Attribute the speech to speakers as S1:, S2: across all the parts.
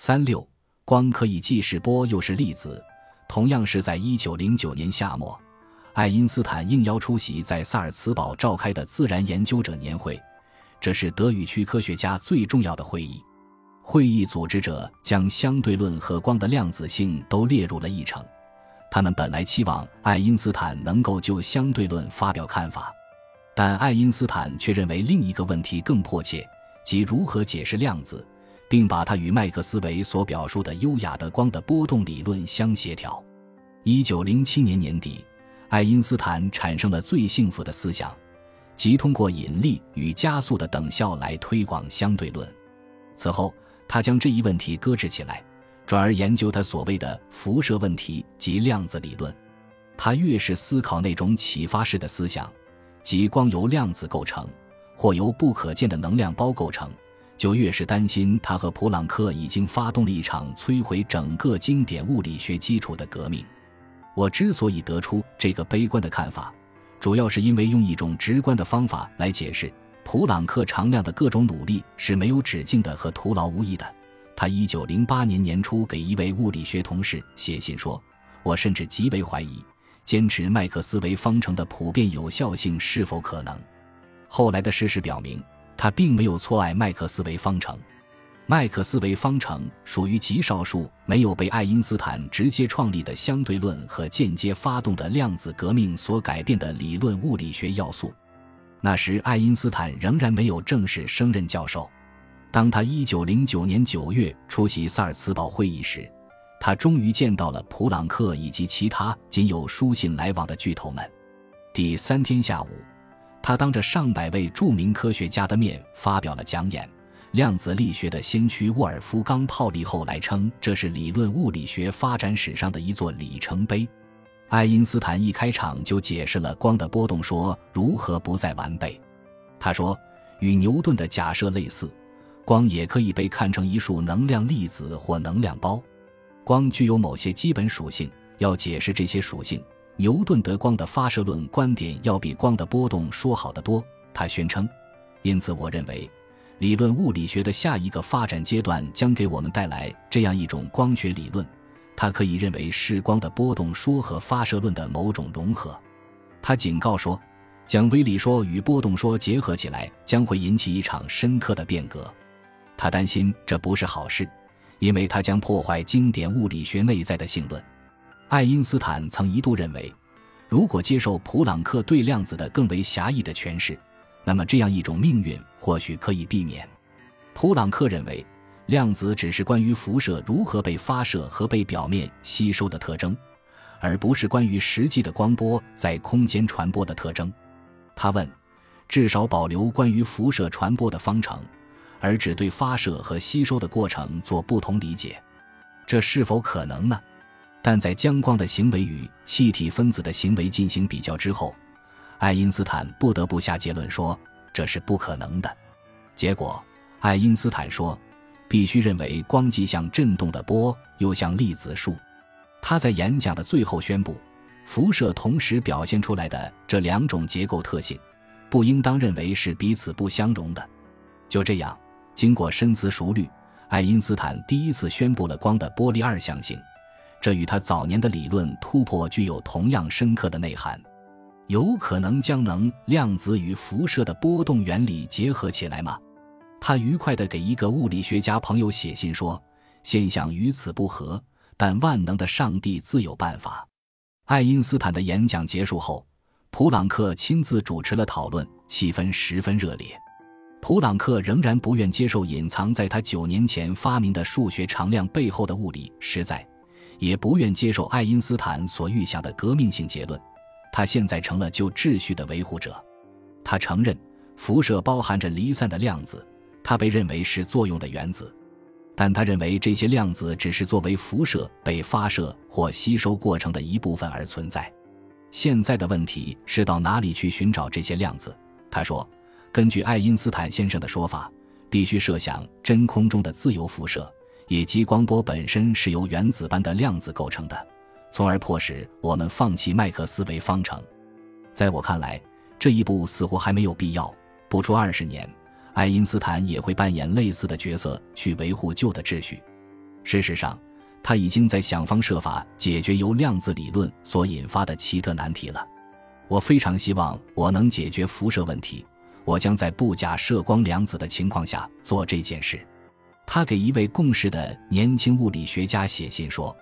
S1: 三六，光可以既是波又是粒子。同样是在一九零九年夏末，爱因斯坦应邀出席在萨尔茨堡召开的自然研究者年会，这是德语区科学家最重要的会议。会议组织者将相对论和光的量子性都列入了议程。他们本来期望爱因斯坦能够就相对论发表看法，但爱因斯坦却认为另一个问题更迫切，即如何解释量子。并把它与麦克斯韦所表述的优雅的光的波动理论相协调。一九零七年年底，爱因斯坦产生了最幸福的思想，即通过引力与加速的等效来推广相对论。此后，他将这一问题搁置起来，转而研究他所谓的辐射问题及量子理论。他越是思考那种启发式的思想，即光由量子构成，或由不可见的能量包构成。就越是担心他和普朗克已经发动了一场摧毁整个经典物理学基础的革命。我之所以得出这个悲观的看法，主要是因为用一种直观的方法来解释普朗克常量的各种努力是没有止境的和徒劳无益的。他一九零八年年初给一位物理学同事写信说：“我甚至极为怀疑，坚持麦克斯韦方程的普遍有效性是否可能。”后来的事实表明。他并没有错爱麦克斯韦方程，麦克斯韦方程属于极少数没有被爱因斯坦直接创立的相对论和间接发动的量子革命所改变的理论物理学要素。那时，爱因斯坦仍然没有正式升任教授。当他1909年9月出席萨尔茨堡会议时，他终于见到了普朗克以及其他仅有书信来往的巨头们。第三天下午。他当着上百位著名科学家的面发表了讲演。量子力学的先驱沃尔夫冈·泡利后来称这是理论物理学发展史上的一座里程碑。爱因斯坦一开场就解释了光的波动说如何不再完备。他说，与牛顿的假设类似，光也可以被看成一束能量粒子或能量包。光具有某些基本属性，要解释这些属性。牛顿得光的发射论观点要比光的波动说好得多。他宣称，因此我认为，理论物理学的下一个发展阶段将给我们带来这样一种光学理论，它可以认为是光的波动说和发射论的某种融合。他警告说，将微粒说与波动说结合起来将会引起一场深刻的变革。他担心这不是好事，因为它将破坏经典物理学内在的性论。爱因斯坦曾一度认为，如果接受普朗克对量子的更为狭义的诠释，那么这样一种命运或许可以避免。普朗克认为，量子只是关于辐射如何被发射和被表面吸收的特征，而不是关于实际的光波在空间传播的特征。他问：至少保留关于辐射传播的方程，而只对发射和吸收的过程做不同理解，这是否可能呢？但在将光的行为与气体分子的行为进行比较之后，爱因斯坦不得不下结论说这是不可能的。结果，爱因斯坦说，必须认为光既像振动的波，又像粒子束。他在演讲的最后宣布，辐射同时表现出来的这两种结构特性，不应当认为是彼此不相容的。就这样，经过深思熟虑，爱因斯坦第一次宣布了光的波粒二象性。这与他早年的理论突破具有同样深刻的内涵，有可能将能量子与辐射的波动原理结合起来吗？他愉快地给一个物理学家朋友写信说：“现象与此不合，但万能的上帝自有办法。”爱因斯坦的演讲结束后，普朗克亲自主持了讨论，气氛十分热烈。普朗克仍然不愿接受隐藏在他九年前发明的数学常量背后的物理实在。也不愿接受爱因斯坦所预想的革命性结论，他现在成了旧秩序的维护者。他承认辐射包含着离散的量子，他被认为是作用的原子，但他认为这些量子只是作为辐射被发射或吸收过程的一部分而存在。现在的问题是到哪里去寻找这些量子？他说，根据爱因斯坦先生的说法，必须设想真空中的自由辐射。也即光波本身是由原子般的量子构成的，从而迫使我们放弃麦克斯韦方程。在我看来，这一步似乎还没有必要。不出二十年，爱因斯坦也会扮演类似的角色，去维护旧的秩序。事实上，他已经在想方设法解决由量子理论所引发的奇特难题了。我非常希望我能解决辐射问题。我将在不假设光量子的情况下做这件事。他给一位共事的年轻物理学家写信说：“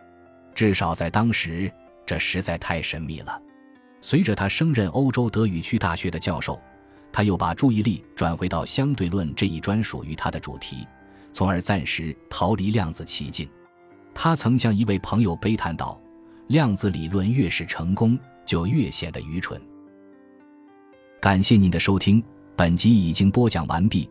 S1: 至少在当时，这实在太神秘了。”随着他升任欧洲德语区大学的教授，他又把注意力转回到相对论这一专属于他的主题，从而暂时逃离量子奇境。他曾向一位朋友悲叹道：“量子理论越是成功，就越显得愚蠢。”感谢您的收听，本集已经播讲完毕。